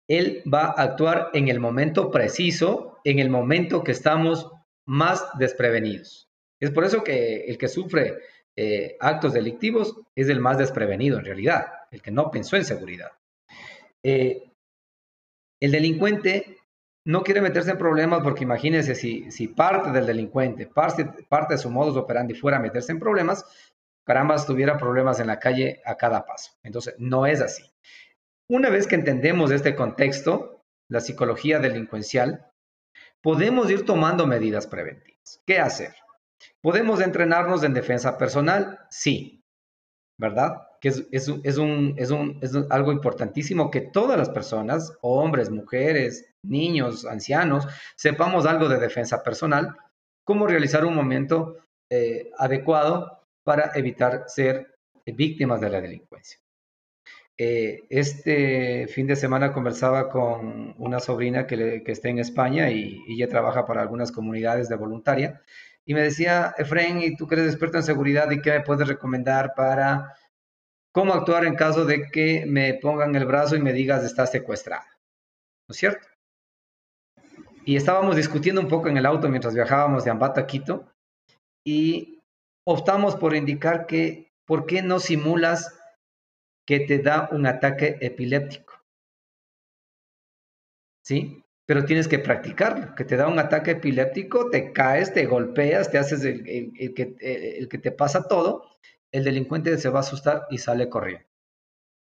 él va a actuar en el momento preciso, en el momento que estamos más desprevenidos. Es por eso que el que sufre eh, actos delictivos es el más desprevenido en realidad, el que no pensó en seguridad. Eh, el delincuente no quiere meterse en problemas porque imagínense si, parte del delincuente, parte, parte de su modus operandi fuera a meterse en problemas, caramba, tuviera problemas en la calle a cada paso. Entonces, no es así. Una vez que entendemos este contexto, la psicología delincuencial, podemos ir tomando medidas preventivas. ¿Qué hacer? ¿Podemos entrenarnos en defensa personal? Sí, ¿verdad? Que es, algo importantísimo que todas las personas, hombres, mujeres, niños, ancianos, sepamos algo de defensa personal, cómo realizar un momento eh, adecuado para evitar ser víctimas de la delincuencia. Eh, este fin de semana conversaba con una sobrina que, está en España y, ella trabaja para algunas comunidades de voluntaria y me decía, Efraín, ¿y tú que eres experto en seguridad y qué me puedes recomendar para cómo actuar en caso de que me pongan el brazo y me digas estás secuestrada? ¿No es cierto? Y estábamos discutiendo un poco en el auto mientras viajábamos de Ambato a Quito y optamos por indicar que, ¿por qué no simulas que te da un ataque epiléptico? ¿Sí? Pero tienes que practicarlo, que te da un ataque epiléptico, te caes, te golpeas, te haces el, que, te pasa todo, el delincuente se va a asustar y sale corriendo.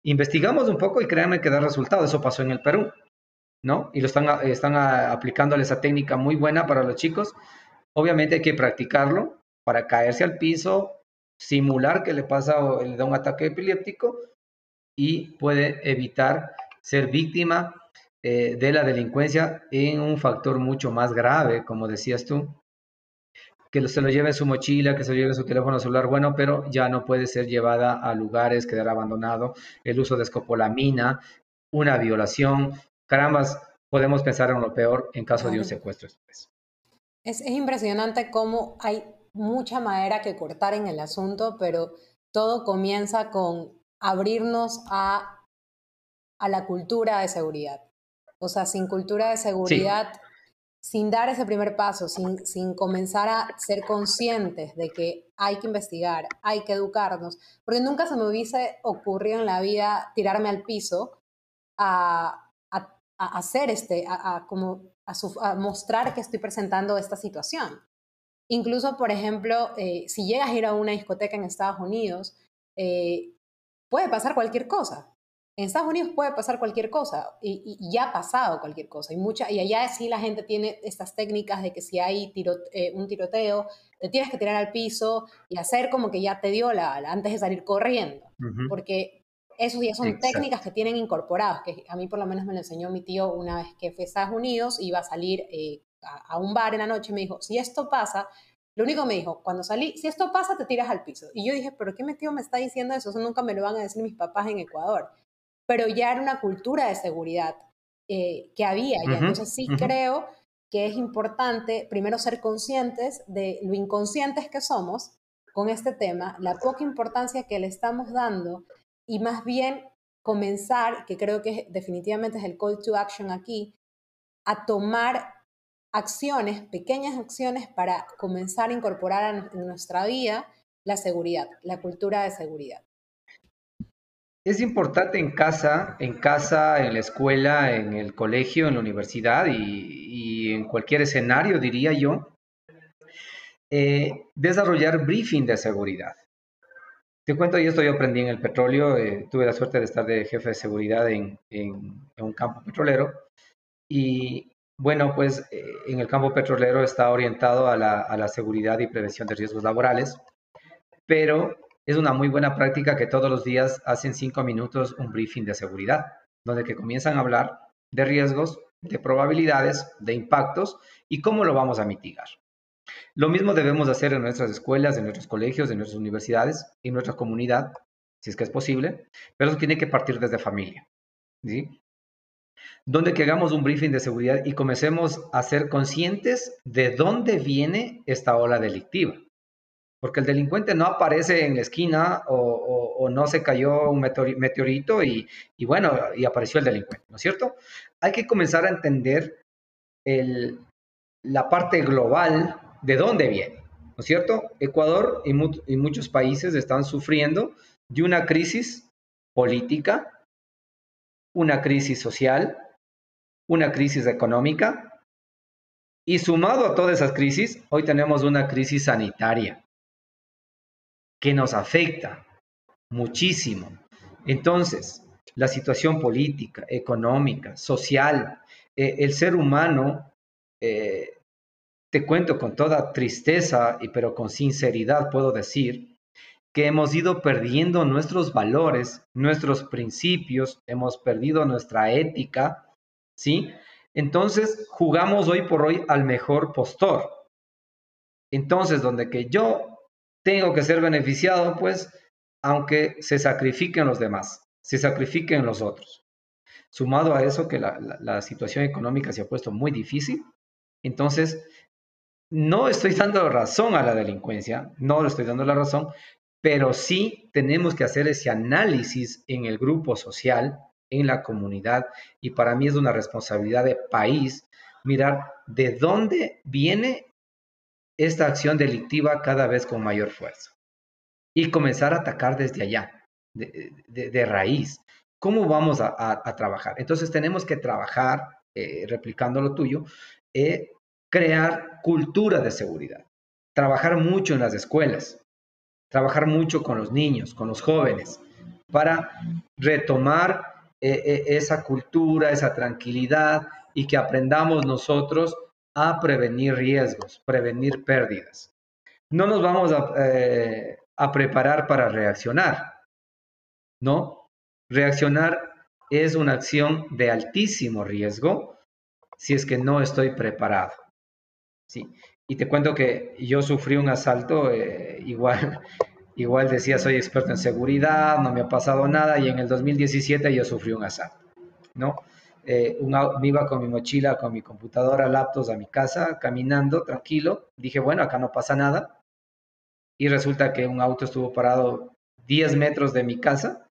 Investigamos un poco y créanme que da resultado, eso pasó en el Perú. ¿no? Y lo están, están aplicándole esa técnica muy buena para los chicos. Obviamente hay que practicarlo para caerse al piso, simular que le pasa o le da un ataque epiléptico y puede evitar ser víctima eh, de la delincuencia en un factor mucho más grave, como decías tú, que se lo lleve en su mochila, que se lo lleve en su teléfono celular, bueno, pero ya no puede ser llevada a lugares, quedar abandonado, el uso de escopolamina, una violación, carambas, podemos pensar en lo peor en caso de un secuestro expreso. Es, impresionante cómo hay mucha madera que cortar en el asunto, pero todo comienza con abrirnos a, a la cultura de seguridad. O sea, sin cultura de seguridad, sin dar ese primer paso, sin, sin comenzar a ser conscientes de que hay que investigar, hay que educarnos, porque nunca se me hubiese ocurrido en la vida tirarme al piso a, a hacer este, a, como a, mostrar que estoy presentando esta situación. Incluso, por ejemplo, eh, si llegas a ir a una discoteca en Estados Unidos, eh, puede pasar cualquier cosa. en Estados Unidos puede pasar cualquier cosa y, ya ha pasado cualquier cosa. Y, mucha, y allá sí la gente tiene estas técnicas de que si hay eh, un tiroteo, te tienes que tirar al piso y hacer como que ya te dio la, antes de salir corriendo. Porque esos ya son técnicas que tienen incorporadas, que a mí por lo menos me lo enseñó mi tío una vez que fue a Estados Unidos, iba a salir eh, a, a, un bar en la noche y me dijo, si esto pasa, lo único que me dijo, cuando salí, si esto pasa, te tiras al piso. Y yo dije, pero ¿qué mi tío me está diciendo eso? Eso nunca me lo van a decir mis papás en Ecuador pero ya era una cultura de seguridad eh, que había. y entonces sí creo que es importante primero ser conscientes de lo inconscientes que somos con este tema, la poca importancia que le estamos dando y más bien comenzar, que creo que definitivamente es el call to action aquí, a tomar acciones, pequeñas acciones para comenzar a incorporar en nuestra vida la seguridad, la cultura de seguridad es importante en casa, en casa, en la escuela, en el colegio, en la universidad y, en cualquier escenario, diría yo, eh, desarrollar briefing de seguridad. Te cuento, yo estoy aprendí en el petróleo, eh, tuve la suerte de estar de jefe de seguridad en, un campo petrolero y bueno, pues eh, en el campo petrolero está orientado a la, seguridad y prevención de riesgos laborales, pero es una muy buena práctica que todos los días hacen cinco minutos un briefing de seguridad, donde que comienzan a hablar de riesgos, de probabilidades, de impactos y cómo lo vamos a mitigar. Lo mismo debemos hacer en nuestras escuelas, en nuestros colegios, en nuestras universidades, en nuestra comunidad, si es que es posible, pero eso tiene que partir desde familia. ¿sí? Donde que hagamos un briefing de seguridad y comencemos a ser conscientes de dónde viene esta ola delictiva porque el delincuente no aparece en la esquina o, no se cayó un meteorito y, bueno, y apareció el delincuente, ¿no es cierto? Hay que comenzar a entender la parte global de dónde viene, ¿no es cierto? Ecuador y, y muchos países están sufriendo de una crisis política, una crisis social, una crisis económica, y sumado a todas esas crisis, hoy tenemos una crisis sanitaria que nos afecta muchísimo. Entonces, la situación política, económica, social, eh, el ser humano, eh, te cuento con toda tristeza, pero con sinceridad puedo decir, que hemos ido perdiendo nuestros valores, nuestros principios, hemos perdido nuestra ética, ¿sí? Entonces jugamos hoy por hoy al mejor postor. Entonces, donde que yo tengo que ser beneficiado, pues, aunque se sacrifiquen los demás, se sacrifiquen los otros. Sumado a eso que la, situación económica se ha puesto muy difícil, entonces no estoy dando razón a la delincuencia, no le estoy dando la razón, pero sí tenemos que hacer ese análisis en el grupo social, en la comunidad, y para mí es una responsabilidad de país mirar de dónde viene esta acción delictiva cada vez con mayor fuerza y comenzar a atacar desde allá, de, raíz. ¿Cómo vamos a, trabajar? Entonces tenemos que trabajar, eh, replicando lo tuyo, eh, crear cultura de seguridad, trabajar mucho en las escuelas, trabajar mucho con los niños, con los jóvenes, para retomar eh, esa cultura, esa tranquilidad y que aprendamos nosotros a prevenir riesgos, prevenir pérdidas. No nos vamos eh, a, preparar para reaccionar, ¿no? Reaccionar es una acción de altísimo riesgo si es que no estoy preparado. Sí. Y te cuento que yo sufrí un asalto, eh, igual, igual decía soy experto en seguridad, no me ha pasado nada, y en el 2017 yo sufrí un asalto, ¿no? Eh, me iba con mi mochila, con mi computadora, laptops a mi casa, caminando tranquilo. Dije, bueno, acá no pasa nada. Y resulta que un auto estuvo parado 10 metros de mi casa.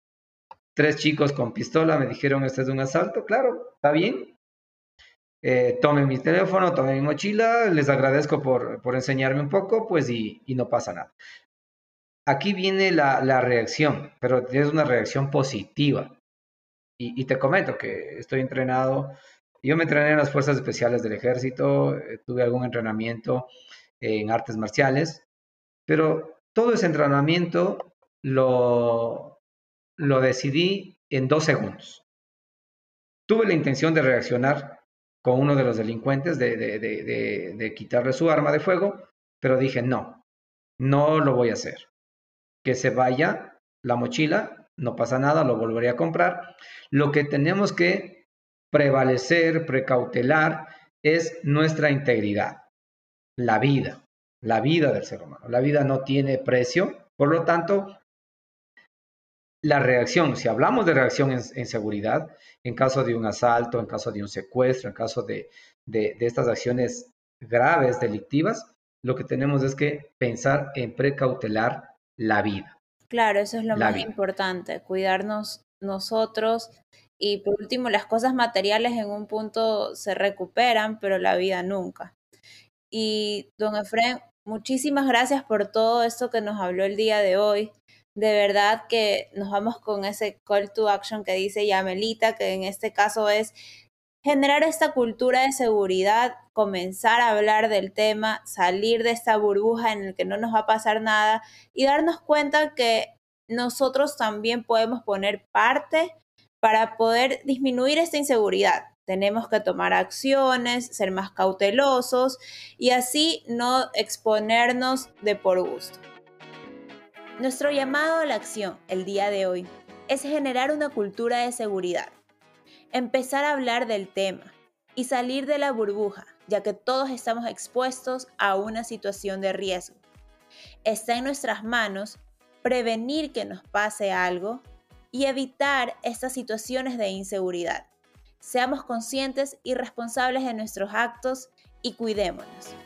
Tres chicos con pistola me dijeron, este es un asalto. Claro, está bien. Eh, tome mi teléfono, tome mi mochila, les agradezco por, enseñarme un poco, pues y, no pasa nada. Aquí viene la, la reacción, pero es una reacción positiva. Y, te comento que estoy entrenado, yo me entrené en las Fuerzas Especiales del Ejército, eh, tuve algún entrenamiento en artes marciales, pero todo ese entrenamiento lo, lo decidí en dos segundos. Tuve la intención de reaccionar con uno de los delincuentes, de, de, quitarle su arma de fuego, pero dije, no, no lo voy a hacer. Que se vaya la mochila, no pasa nada, lo volveré a comprar. Lo que tenemos que prevalecer, precautelar, es nuestra integridad, la vida, la vida del ser humano. La vida no tiene precio, por lo tanto, la reacción, si hablamos de reacción en, seguridad, en caso de un asalto, en caso de un secuestro, en caso de, estas acciones graves, delictivas, lo que tenemos es que pensar en precautelar la vida. Claro, eso es lo más importante, cuidarnos nosotros y por último, las cosas materiales en un punto se recuperan, pero la vida nunca. Y don Efraín, muchísimas gracias por todo esto que nos habló el día de hoy de verdad que nos vamos con ese call to action que dice Yamelita, que en este caso es generar esta cultura de seguridad, comenzar a hablar del tema, salir de esta burbuja en la que no nos va a pasar nada y darnos cuenta que nosotros también podemos poner parte para poder disminuir esta inseguridad. Tenemos que tomar acciones, ser más cautelosos y así no exponernos de por gusto. Nuestro llamado a la acción el día de hoy es generar una cultura de seguridad, empezar a hablar del tema y salir de la burbuja, ya que todos estamos expuestos a una situación de riesgo. Está en nuestras manos prevenir que nos pase algo y evitar estas situaciones de inseguridad. Seamos conscientes y responsables de nuestros actos y cuidémonos.